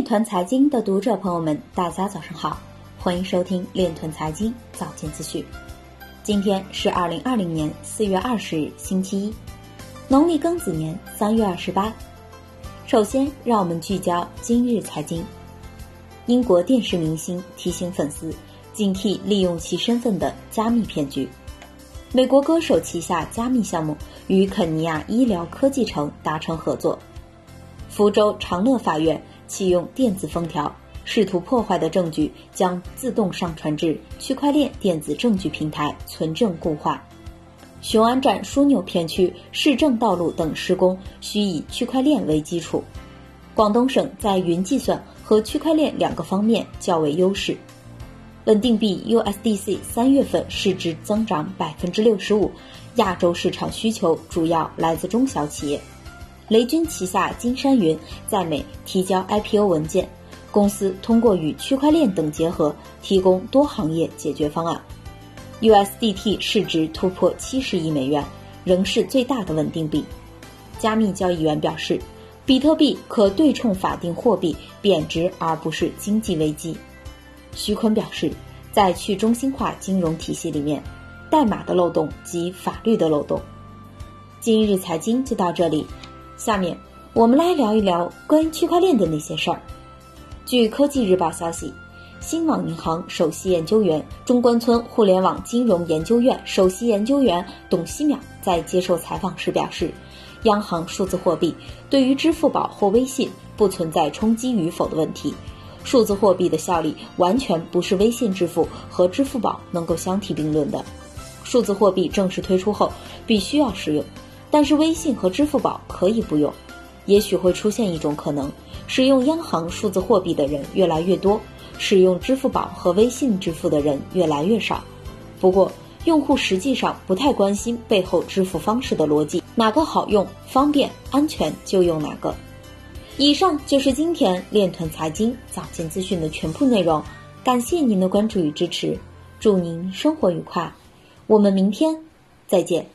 链团财经的读者朋友们，大家早上好，欢迎收听链团财经早间资讯。今天是二零二零年四月二十日，星期一，农历庚子年三月二十八。首先，让我们聚焦今日财经。英国电视明星提醒粉丝警惕利用其身份的加密骗局。美国歌手旗下加密项目与肯尼亚医疗科技城达成合作。福州长乐法院。启用电子封条，试图破坏的证据将自动上传至区块链电子证据平台，存证固化。雄安站枢纽片区市政道路等施工需以区块链为基础。广东省在云计算和区块链两个方面较为优势。稳定币 USDC 三月份市值增长百分之六十五，亚洲市场需求主要来自中小企业。雷军旗下金山云在美提交 IPO 文件，公司通过与区块链等结合，提供多行业解决方案。USDT 市值突破七十亿美元，仍是最大的稳定币。加密交易员表示，比特币可对冲法定货币贬值，而不是经济危机。徐坤表示，在去中心化金融体系里面，代码的漏洞及法律的漏洞。今日财经就到这里。下面我们来聊一聊关于区块链的那些事儿。据科技日报消息，新网银行首席研究员、中关村互联网金融研究院首席研究员董希淼在接受采访时表示，央行数字货币对于支付宝或微信不存在冲击与否的问题。数字货币的效力完全不是微信支付和支付宝能够相提并论的。数字货币正式推出后，必须要使用。但是微信和支付宝可以不用，也许会出现一种可能：使用央行数字货币的人越来越多，使用支付宝和微信支付的人越来越少。不过，用户实际上不太关心背后支付方式的逻辑，哪个好用、方便、安全就用哪个。以上就是今天链团财经早间资讯的全部内容，感谢您的关注与支持，祝您生活愉快，我们明天再见。